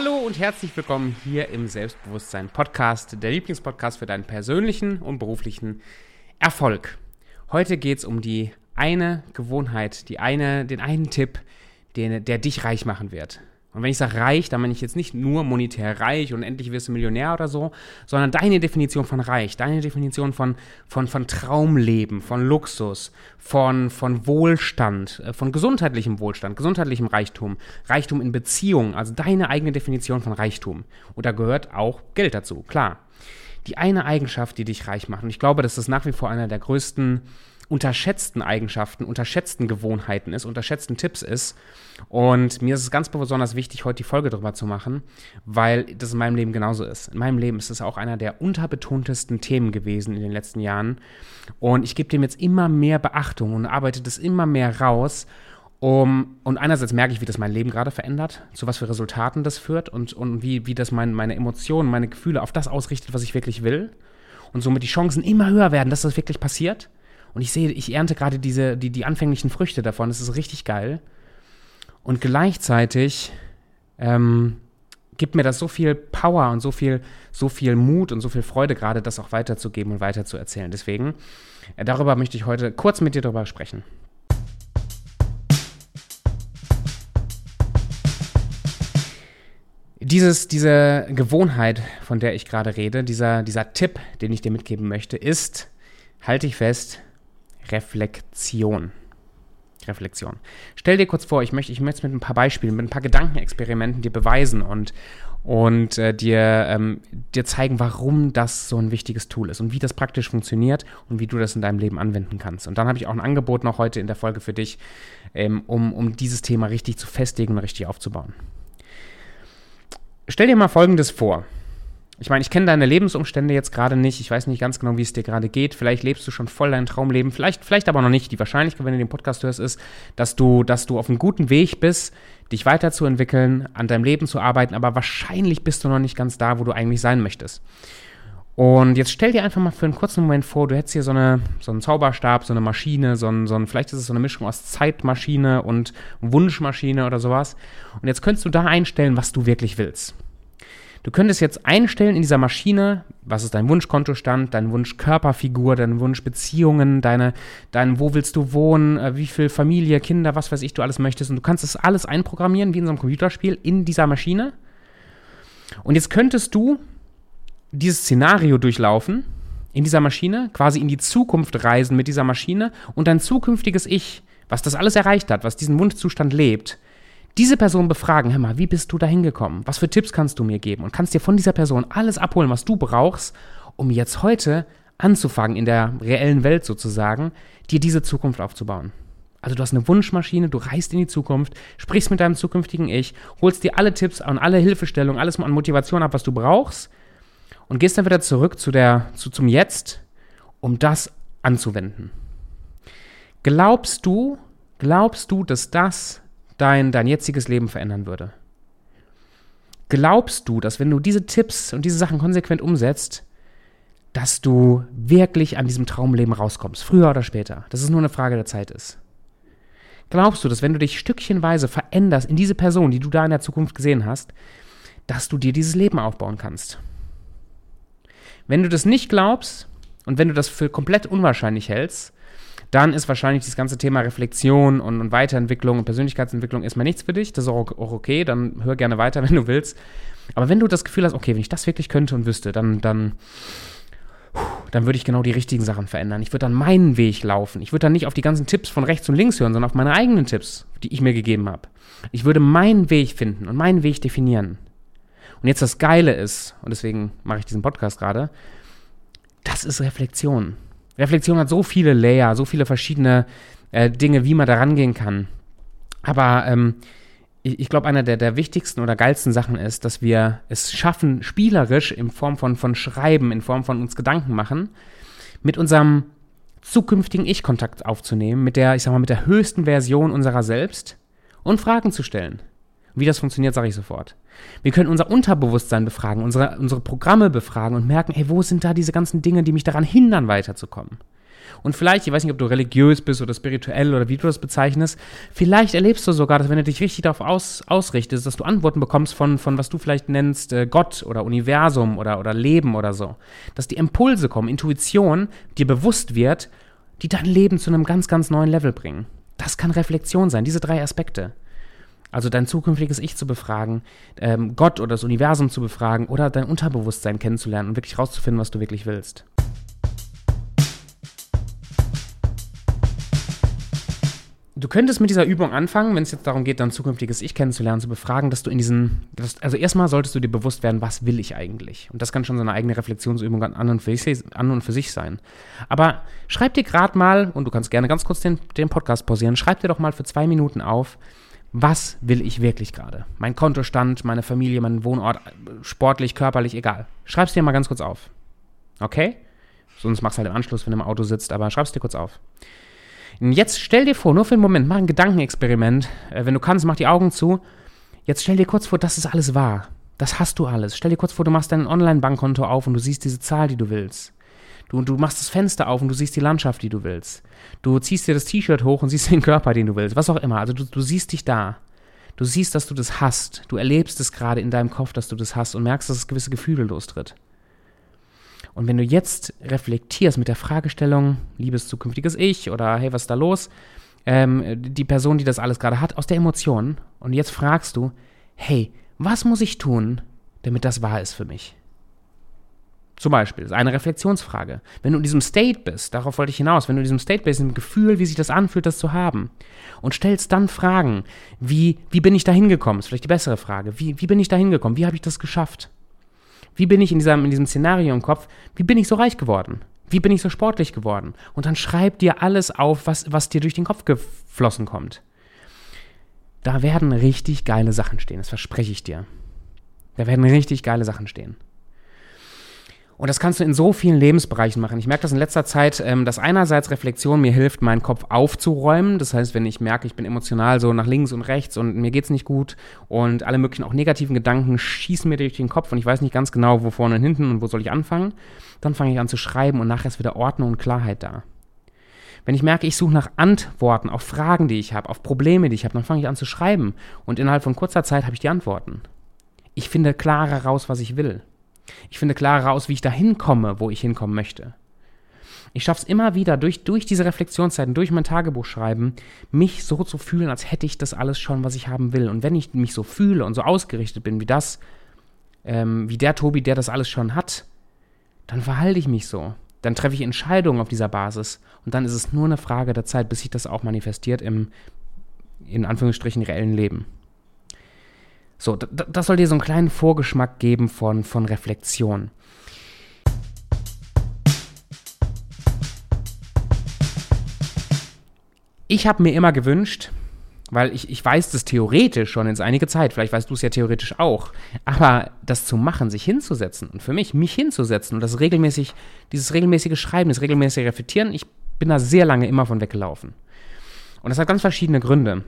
Hallo und herzlich willkommen hier im Selbstbewusstsein Podcast, der Lieblingspodcast für deinen persönlichen und beruflichen Erfolg. Heute geht es um die eine Gewohnheit, die eine, den einen Tipp, den, der dich reich machen wird. Und wenn ich sage reich, dann meine ich jetzt nicht nur monetär reich und endlich wirst du Millionär oder so, sondern deine Definition von reich, deine Definition von, von, von Traumleben, von Luxus, von, von Wohlstand, äh, von gesundheitlichem Wohlstand, gesundheitlichem Reichtum, Reichtum in Beziehungen, also deine eigene Definition von Reichtum. Und da gehört auch Geld dazu, klar. Die eine Eigenschaft, die dich reich macht, und ich glaube, das ist nach wie vor einer der größten unterschätzten Eigenschaften, unterschätzten Gewohnheiten ist, unterschätzten Tipps ist. Und mir ist es ganz besonders wichtig, heute die Folge darüber zu machen, weil das in meinem Leben genauso ist. In meinem Leben ist es auch einer der unterbetontesten Themen gewesen in den letzten Jahren. Und ich gebe dem jetzt immer mehr Beachtung und arbeite das immer mehr raus. Um, und einerseits merke ich, wie das mein Leben gerade verändert, zu was für Resultaten das führt und, und wie, wie das mein, meine Emotionen, meine Gefühle auf das ausrichtet, was ich wirklich will. Und somit die Chancen immer höher werden, dass das wirklich passiert. Und ich sehe, ich ernte gerade diese, die, die anfänglichen Früchte davon. Das ist richtig geil. Und gleichzeitig ähm, gibt mir das so viel Power und so viel, so viel Mut und so viel Freude, gerade das auch weiterzugeben und weiterzuerzählen. Deswegen, äh, darüber möchte ich heute kurz mit dir darüber sprechen. Dieses, diese Gewohnheit, von der ich gerade rede, dieser, dieser Tipp, den ich dir mitgeben möchte, ist, halte ich fest, Reflexion. Reflexion. Stell dir kurz vor, ich möchte, ich möchte es mit ein paar Beispielen, mit ein paar Gedankenexperimenten dir beweisen und, und äh, dir, ähm, dir zeigen, warum das so ein wichtiges Tool ist und wie das praktisch funktioniert und wie du das in deinem Leben anwenden kannst. Und dann habe ich auch ein Angebot noch heute in der Folge für dich, ähm, um, um dieses Thema richtig zu festigen und richtig aufzubauen. Stell dir mal Folgendes vor ich meine, ich kenne deine Lebensumstände jetzt gerade nicht. Ich weiß nicht ganz genau, wie es dir gerade geht. Vielleicht lebst du schon voll dein Traumleben. Vielleicht, vielleicht aber noch nicht. Die Wahrscheinlichkeit, wenn du den Podcast hörst, ist, dass du, dass du auf einem guten Weg bist, dich weiterzuentwickeln, an deinem Leben zu arbeiten. Aber wahrscheinlich bist du noch nicht ganz da, wo du eigentlich sein möchtest. Und jetzt stell dir einfach mal für einen kurzen Moment vor, du hättest hier so, eine, so einen Zauberstab, so eine Maschine, so ein, so ein, vielleicht ist es so eine Mischung aus Zeitmaschine und Wunschmaschine oder sowas. Und jetzt könntest du da einstellen, was du wirklich willst. Du könntest jetzt einstellen in dieser Maschine, was ist dein Wunschkontostand, dein Wunschkörperfigur, deine Wunschbeziehungen, deine, dein, wo willst du wohnen, äh, wie viel Familie, Kinder, was weiß ich, du alles möchtest. Und du kannst das alles einprogrammieren, wie in so einem Computerspiel, in dieser Maschine. Und jetzt könntest du dieses Szenario durchlaufen in dieser Maschine, quasi in die Zukunft reisen mit dieser Maschine und dein zukünftiges Ich, was das alles erreicht hat, was diesen Wunschzustand lebt, diese Person befragen, hör mal, wie bist du da hingekommen? Was für Tipps kannst du mir geben? Und kannst dir von dieser Person alles abholen, was du brauchst, um jetzt heute anzufangen, in der reellen Welt sozusagen, dir diese Zukunft aufzubauen. Also du hast eine Wunschmaschine, du reist in die Zukunft, sprichst mit deinem zukünftigen Ich, holst dir alle Tipps und alle Hilfestellungen, alles an Motivation ab, was du brauchst und gehst dann wieder zurück zu der, zu, zum Jetzt, um das anzuwenden. Glaubst du, glaubst du, dass das dein, dein jetziges Leben verändern würde? Glaubst du, dass wenn du diese Tipps und diese Sachen konsequent umsetzt, dass du wirklich an diesem Traumleben rauskommst, früher oder später, dass es nur eine Frage der Zeit ist? Glaubst du, dass wenn du dich stückchenweise veränderst in diese Person, die du da in der Zukunft gesehen hast, dass du dir dieses Leben aufbauen kannst? Wenn du das nicht glaubst und wenn du das für komplett unwahrscheinlich hältst, dann ist wahrscheinlich das ganze Thema Reflexion und, und Weiterentwicklung und Persönlichkeitsentwicklung erstmal nichts für dich. Das ist auch, auch okay, dann hör gerne weiter, wenn du willst. Aber wenn du das Gefühl hast, okay, wenn ich das wirklich könnte und wüsste, dann, dann, dann würde ich genau die richtigen Sachen verändern. Ich würde dann meinen Weg laufen. Ich würde dann nicht auf die ganzen Tipps von rechts und links hören, sondern auf meine eigenen Tipps, die ich mir gegeben habe. Ich würde meinen Weg finden und meinen Weg definieren. Und jetzt das Geile ist, und deswegen mache ich diesen Podcast gerade, das ist Reflexion. Reflexion hat so viele Layer, so viele verschiedene äh, Dinge, wie man da rangehen kann. Aber ähm, ich, ich glaube, einer der, der wichtigsten oder geilsten Sachen ist, dass wir es schaffen, spielerisch in Form von, von Schreiben, in Form von uns Gedanken machen, mit unserem zukünftigen Ich Kontakt aufzunehmen, mit der, ich sag mal, mit der höchsten Version unserer selbst und Fragen zu stellen. Wie das funktioniert, sage ich sofort. Wir können unser Unterbewusstsein befragen, unsere, unsere Programme befragen und merken, hey, wo sind da diese ganzen Dinge, die mich daran hindern, weiterzukommen? Und vielleicht, ich weiß nicht, ob du religiös bist oder spirituell oder wie du das bezeichnest, vielleicht erlebst du sogar, dass wenn du dich richtig darauf aus, ausrichtest, dass du Antworten bekommst von, von was du vielleicht nennst äh, Gott oder Universum oder, oder Leben oder so. Dass die Impulse kommen, Intuition dir bewusst wird, die dein Leben zu einem ganz, ganz neuen Level bringen. Das kann Reflexion sein, diese drei Aspekte. Also dein zukünftiges Ich zu befragen, ähm, Gott oder das Universum zu befragen oder dein Unterbewusstsein kennenzulernen und wirklich rauszufinden, was du wirklich willst. Du könntest mit dieser Übung anfangen, wenn es jetzt darum geht, dein zukünftiges Ich kennenzulernen, zu befragen, dass du in diesen, also erstmal solltest du dir bewusst werden, was will ich eigentlich? Und das kann schon so eine eigene Reflexionsübung an und für sich, an und für sich sein. Aber schreib dir gerade mal, und du kannst gerne ganz kurz den, den Podcast pausieren, schreib dir doch mal für zwei Minuten auf, was will ich wirklich gerade? Mein Kontostand, meine Familie, mein Wohnort, sportlich, körperlich, egal. Schreib's dir mal ganz kurz auf. Okay? Sonst machst du halt im Anschluss, wenn du im Auto sitzt, aber schreib's dir kurz auf. Und jetzt stell dir vor, nur für einen Moment, mach ein Gedankenexperiment. Äh, wenn du kannst, mach die Augen zu. Jetzt stell dir kurz vor, das ist alles wahr. Das hast du alles. Stell dir kurz vor, du machst dein Online-Bankkonto auf und du siehst diese Zahl, die du willst. Du, du machst das Fenster auf und du siehst die Landschaft, die du willst. Du ziehst dir das T-Shirt hoch und siehst den Körper, den du willst. Was auch immer. Also du, du siehst dich da. Du siehst, dass du das hast. Du erlebst es gerade in deinem Kopf, dass du das hast und merkst, dass es gewisse Gefühle lostritt. Und wenn du jetzt reflektierst mit der Fragestellung, liebes zukünftiges Ich oder hey, was ist da los? Ähm, die Person, die das alles gerade hat, aus der Emotion. Und jetzt fragst du, hey, was muss ich tun, damit das wahr ist für mich? Zum Beispiel, das ist eine Reflexionsfrage. Wenn du in diesem State bist, darauf wollte ich hinaus, wenn du in diesem State bist, im Gefühl, wie sich das anfühlt, das zu haben, und stellst dann Fragen, wie, wie bin ich da hingekommen, ist vielleicht die bessere Frage, wie, wie bin ich da hingekommen, wie habe ich das geschafft? Wie bin ich in diesem, in diesem Szenario im Kopf, wie bin ich so reich geworden? Wie bin ich so sportlich geworden? Und dann schreib dir alles auf, was, was dir durch den Kopf geflossen kommt. Da werden richtig geile Sachen stehen, das verspreche ich dir. Da werden richtig geile Sachen stehen. Und das kannst du in so vielen Lebensbereichen machen. Ich merke das in letzter Zeit, ähm, dass einerseits Reflexion mir hilft, meinen Kopf aufzuräumen. Das heißt, wenn ich merke, ich bin emotional so nach links und rechts und mir geht's nicht gut und alle möglichen auch negativen Gedanken schießen mir durch den Kopf und ich weiß nicht ganz genau, wo vorne und hinten und wo soll ich anfangen, dann fange ich an zu schreiben und nachher ist wieder Ordnung und Klarheit da. Wenn ich merke, ich suche nach Antworten auf Fragen, die ich habe, auf Probleme, die ich habe, dann fange ich an zu schreiben und innerhalb von kurzer Zeit habe ich die Antworten. Ich finde klarer raus, was ich will. Ich finde klarer heraus, wie ich da hinkomme, wo ich hinkommen möchte. Ich schaffe es immer wieder, durch, durch diese Reflexionszeiten, durch mein Tagebuch schreiben, mich so zu fühlen, als hätte ich das alles schon, was ich haben will. Und wenn ich mich so fühle und so ausgerichtet bin wie das, ähm, wie der Tobi, der das alles schon hat, dann verhalte ich mich so. Dann treffe ich Entscheidungen auf dieser Basis. Und dann ist es nur eine Frage der Zeit, bis sich das auch manifestiert im, in Anführungsstrichen, reellen Leben. So, das soll dir so einen kleinen Vorgeschmack geben von, von Reflexion. Ich habe mir immer gewünscht, weil ich, ich weiß das theoretisch schon in einige Zeit, vielleicht weißt du es ja theoretisch auch, aber das zu machen, sich hinzusetzen und für mich, mich hinzusetzen und das regelmäßig, dieses regelmäßige Schreiben, das regelmäßige Reflektieren, ich bin da sehr lange immer von weggelaufen. Und das hat ganz verschiedene Gründe.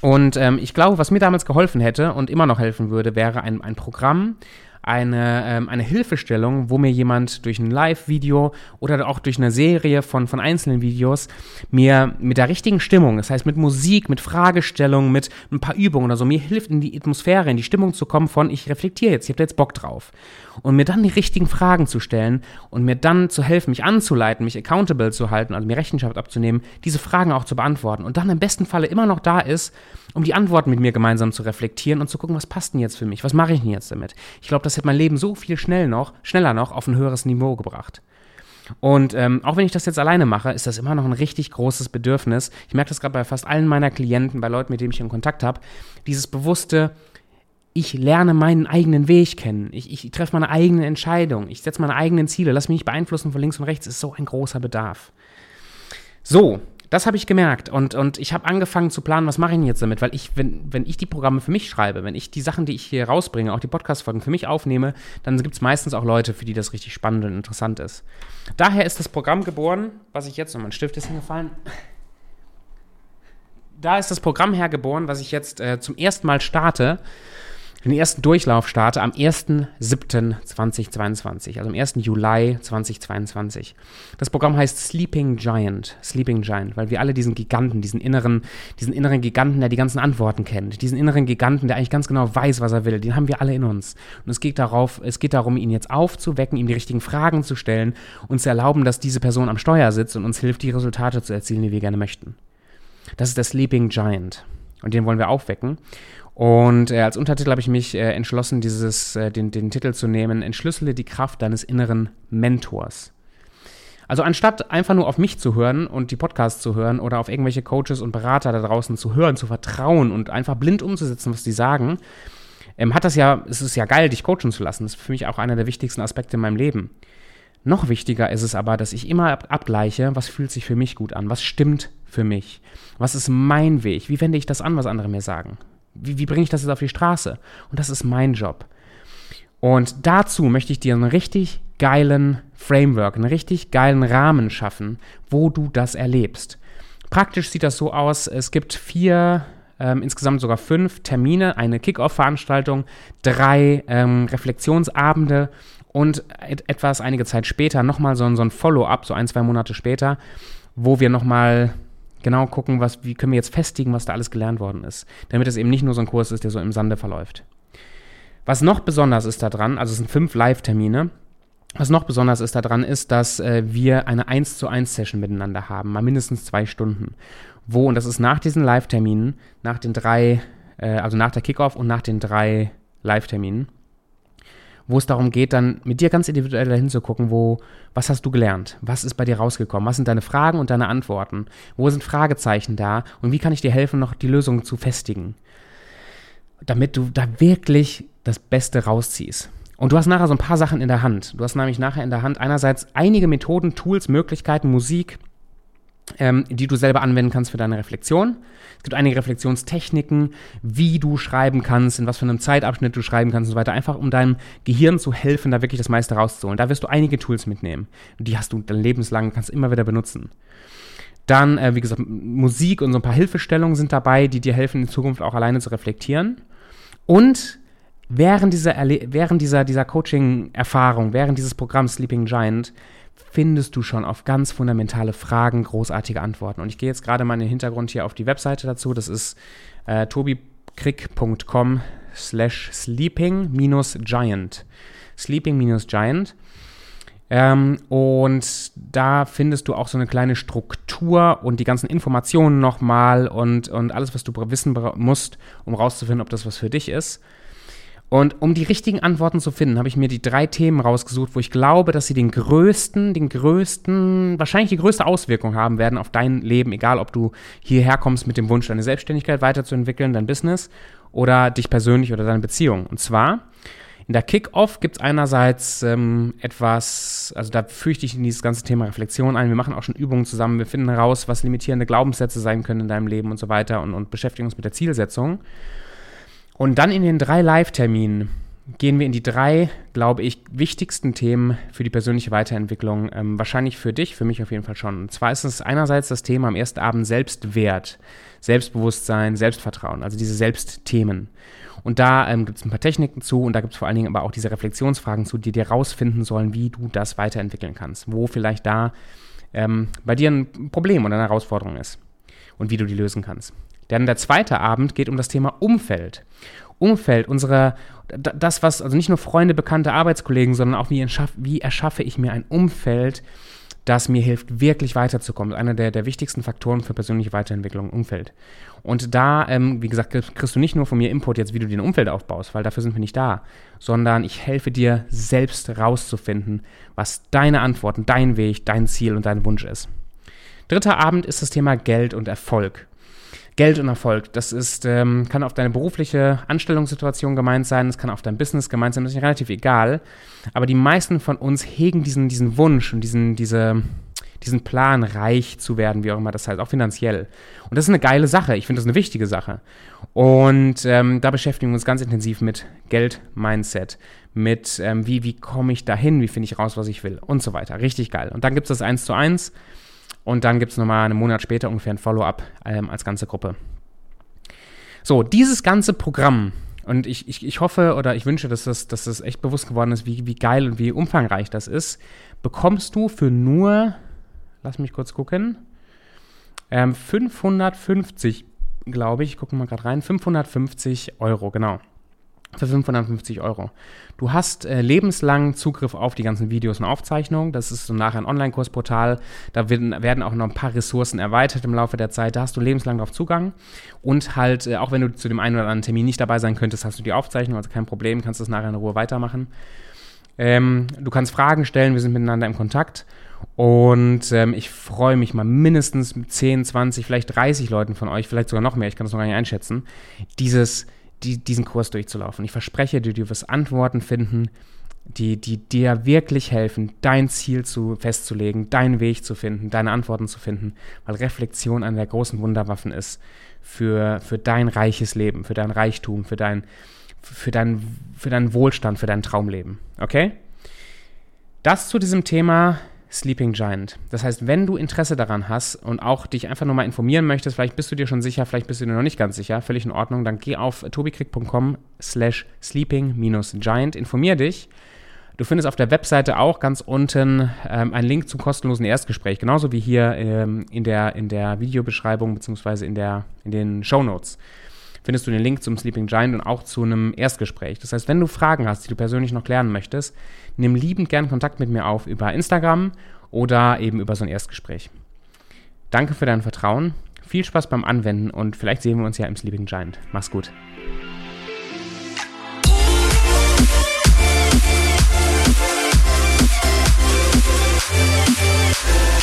Und ähm, ich glaube, was mir damals geholfen hätte und immer noch helfen würde, wäre ein, ein Programm, eine, ähm, eine Hilfestellung, wo mir jemand durch ein Live-Video oder auch durch eine Serie von, von einzelnen Videos mir mit der richtigen Stimmung, das heißt mit Musik, mit Fragestellungen, mit ein paar Übungen oder so, mir hilft in die Atmosphäre, in die Stimmung zu kommen von, ich reflektiere jetzt, ich habe jetzt Bock drauf. Und mir dann die richtigen Fragen zu stellen und mir dann zu helfen, mich anzuleiten, mich accountable zu halten, also mir Rechenschaft abzunehmen, diese Fragen auch zu beantworten und dann im besten Falle immer noch da ist, um die Antworten mit mir gemeinsam zu reflektieren und zu gucken, was passt denn jetzt für mich, was mache ich denn jetzt damit. Ich glaube, das hätte mein Leben so viel schnell noch, schneller noch auf ein höheres Niveau gebracht. Und ähm, auch wenn ich das jetzt alleine mache, ist das immer noch ein richtig großes Bedürfnis. Ich merke das gerade bei fast allen meiner Klienten, bei Leuten, mit denen ich in Kontakt habe, dieses bewusste, ich lerne meinen eigenen Weg kennen. Ich, ich treffe meine eigene Entscheidung. Ich setze meine eigenen Ziele. Lass mich nicht beeinflussen von links und rechts. Ist so ein großer Bedarf. So, das habe ich gemerkt und, und ich habe angefangen zu planen, was mache ich denn jetzt damit, weil ich, wenn, wenn ich die Programme für mich schreibe, wenn ich die Sachen, die ich hier rausbringe, auch die Podcast-Folgen für mich aufnehme, dann gibt es meistens auch Leute, für die das richtig spannend und interessant ist. Daher ist das Programm geboren, was ich jetzt, und mein Stift ist hingefallen, da ist das Programm hergeboren, was ich jetzt äh, zum ersten Mal starte, den ersten Durchlauf starte am 1.7.2022, also am 1. Juli 2022. Das Programm heißt Sleeping Giant, Sleeping Giant, weil wir alle diesen Giganten, diesen inneren, diesen inneren Giganten, der die ganzen Antworten kennt, diesen inneren Giganten, der eigentlich ganz genau weiß, was er will, den haben wir alle in uns. Und es geht darauf, es geht darum, ihn jetzt aufzuwecken, ihm die richtigen Fragen zu stellen, uns zu erlauben, dass diese Person am Steuer sitzt und uns hilft, die Resultate zu erzielen, die wir gerne möchten. Das ist der Sleeping Giant. Und den wollen wir aufwecken. Und äh, als Untertitel habe ich mich äh, entschlossen, dieses, äh, den, den Titel zu nehmen: Entschlüssele die Kraft deines inneren Mentors. Also anstatt einfach nur auf mich zu hören und die Podcasts zu hören oder auf irgendwelche Coaches und Berater da draußen zu hören, zu vertrauen und einfach blind umzusetzen, was die sagen, ähm, hat das ja, es ist ja geil, dich coachen zu lassen. Das ist für mich auch einer der wichtigsten Aspekte in meinem Leben. Noch wichtiger ist es aber, dass ich immer abgleiche, was fühlt sich für mich gut an, was stimmt für mich, was ist mein Weg, wie wende ich das an, was andere mir sagen, wie, wie bringe ich das jetzt auf die Straße? Und das ist mein Job. Und dazu möchte ich dir einen richtig geilen Framework, einen richtig geilen Rahmen schaffen, wo du das erlebst. Praktisch sieht das so aus, es gibt vier, ähm, insgesamt sogar fünf Termine, eine Kick-Off-Veranstaltung, drei ähm, Reflexionsabende und et etwas einige Zeit später nochmal so, so ein Follow-up, so ein, zwei Monate später, wo wir nochmal genau gucken, was, wie können wir jetzt festigen, was da alles gelernt worden ist. Damit es eben nicht nur so ein Kurs ist, der so im Sande verläuft. Was noch besonders ist daran, also es sind fünf Live-Termine, was noch besonders ist daran, ist, dass äh, wir eine 1 zu 1 Session miteinander haben, mal mindestens zwei Stunden. Wo, und das ist nach diesen Live-Terminen, nach den drei, äh, also nach der Kickoff und nach den drei Live-Terminen, wo es darum geht, dann mit dir ganz individuell dahin zu gucken, wo, was hast du gelernt? Was ist bei dir rausgekommen? Was sind deine Fragen und deine Antworten? Wo sind Fragezeichen da? Und wie kann ich dir helfen, noch die Lösung zu festigen? Damit du da wirklich das Beste rausziehst. Und du hast nachher so ein paar Sachen in der Hand. Du hast nämlich nachher in der Hand einerseits einige Methoden, Tools, Möglichkeiten, Musik, ähm, die du selber anwenden kannst für deine Reflexion. Es gibt einige Reflexionstechniken, wie du schreiben kannst, in was für einem Zeitabschnitt du schreiben kannst und so weiter, einfach um deinem Gehirn zu helfen, da wirklich das meiste rauszuholen. Da wirst du einige Tools mitnehmen. Die hast du dein lebenslang, kannst immer wieder benutzen. Dann, äh, wie gesagt, Musik und so ein paar Hilfestellungen sind dabei, die dir helfen, in Zukunft auch alleine zu reflektieren. Und während dieser, während dieser, dieser Coaching-Erfahrung, während dieses Programms Sleeping Giant, findest du schon auf ganz fundamentale Fragen großartige Antworten. Und ich gehe jetzt gerade mal in den Hintergrund hier auf die Webseite dazu. Das ist äh, tobikrick.com slash sleeping-giant. Sleeping-giant. Ähm, und da findest du auch so eine kleine Struktur und die ganzen Informationen nochmal und, und alles, was du wissen musst, um rauszufinden, ob das was für dich ist. Und um die richtigen Antworten zu finden, habe ich mir die drei Themen rausgesucht, wo ich glaube, dass sie den größten, den größten, wahrscheinlich die größte Auswirkung haben werden auf dein Leben, egal ob du hierher kommst mit dem Wunsch, deine Selbstständigkeit weiterzuentwickeln, dein Business oder dich persönlich oder deine Beziehung. Und zwar in der Kick-Off gibt es einerseits ähm, etwas, also da führe ich in dieses ganze Thema Reflexion ein. Wir machen auch schon Übungen zusammen. Wir finden heraus, was limitierende Glaubenssätze sein können in deinem Leben und so weiter und, und beschäftigen uns mit der Zielsetzung. Und dann in den drei Live-Terminen gehen wir in die drei, glaube ich, wichtigsten Themen für die persönliche Weiterentwicklung. Ähm, wahrscheinlich für dich, für mich auf jeden Fall schon. Und zwar ist es einerseits das Thema am ersten Abend Selbstwert, Selbstbewusstsein, Selbstvertrauen, also diese Selbstthemen. Und da ähm, gibt es ein paar Techniken zu und da gibt es vor allen Dingen aber auch diese Reflexionsfragen zu, die dir rausfinden sollen, wie du das weiterentwickeln kannst, wo vielleicht da ähm, bei dir ein Problem oder eine Herausforderung ist und wie du die lösen kannst. Denn der zweite Abend geht um das Thema Umfeld. Umfeld, unsere, das, was, also nicht nur Freunde, Bekannte, Arbeitskollegen, sondern auch wie, wie erschaffe ich mir ein Umfeld, das mir hilft, wirklich weiterzukommen. Einer der, der wichtigsten Faktoren für persönliche Weiterentwicklung, Umfeld. Und da, ähm, wie gesagt, kriegst du nicht nur von mir Input jetzt, wie du den Umfeld aufbaust, weil dafür sind wir nicht da, sondern ich helfe dir selbst rauszufinden, was deine Antworten, dein Weg, dein Ziel und dein Wunsch ist. Dritter Abend ist das Thema Geld und Erfolg. Geld und Erfolg, das ist, ähm, kann auf deine berufliche Anstellungssituation gemeint sein, es kann auf dein Business gemeint sein, das ist relativ egal. Aber die meisten von uns hegen diesen, diesen Wunsch und diesen, diese, diesen Plan, reich zu werden, wie auch immer das heißt, auch finanziell. Und das ist eine geile Sache. Ich finde das eine wichtige Sache. Und ähm, da beschäftigen wir uns ganz intensiv mit Geld-Mindset, mit ähm, wie, wie komme ich dahin, wie finde ich raus, was ich will und so weiter. Richtig geil. Und dann gibt es das 1 zu 1 und dann gibt es nochmal einen Monat später ungefähr ein Follow-up ähm, als ganze Gruppe. So, dieses ganze Programm und ich, ich, ich hoffe oder ich wünsche, dass das, dass das echt bewusst geworden ist, wie, wie geil und wie umfangreich das ist, bekommst du für nur, lass mich kurz gucken, ähm, 550, glaube ich, gucken wir mal gerade rein, 550 Euro, genau für 550 Euro. Du hast äh, lebenslang Zugriff auf die ganzen Videos und Aufzeichnungen. Das ist so nachher ein Online-Kursportal. Da werden, werden, auch noch ein paar Ressourcen erweitert im Laufe der Zeit. Da hast du lebenslang darauf Zugang. Und halt, äh, auch wenn du zu dem einen oder anderen Termin nicht dabei sein könntest, hast du die Aufzeichnung, also kein Problem, kannst das nachher in Ruhe weitermachen. Ähm, du kannst Fragen stellen, wir sind miteinander im Kontakt. Und ähm, ich freue mich mal mindestens mit 10, 20, vielleicht 30 Leuten von euch, vielleicht sogar noch mehr, ich kann das noch gar nicht einschätzen, dieses die, diesen Kurs durchzulaufen. Ich verspreche dir, du wirst Antworten finden, die, die dir wirklich helfen, dein Ziel zu, festzulegen, deinen Weg zu finden, deine Antworten zu finden, weil Reflexion eine der großen Wunderwaffen ist für, für dein reiches Leben, für dein Reichtum, für dein, für, dein, für deinen Wohlstand, für dein Traumleben. Okay? Das zu diesem Thema Sleeping Giant. Das heißt, wenn du Interesse daran hast und auch dich einfach nur mal informieren möchtest, vielleicht bist du dir schon sicher, vielleicht bist du dir noch nicht ganz sicher, völlig in Ordnung, dann geh auf tobikrieg.com slash sleeping-giant, informier dich. Du findest auf der Webseite auch ganz unten ähm, einen Link zum kostenlosen Erstgespräch, genauso wie hier ähm, in, der, in der Videobeschreibung bzw. In, in den Show Notes findest du den Link zum Sleeping Giant und auch zu einem Erstgespräch. Das heißt, wenn du Fragen hast, die du persönlich noch klären möchtest, nimm liebend gern Kontakt mit mir auf über Instagram oder eben über so ein Erstgespräch. Danke für dein Vertrauen, viel Spaß beim Anwenden und vielleicht sehen wir uns ja im Sleeping Giant. Mach's gut.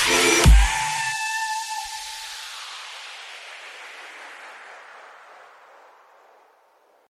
Yeah.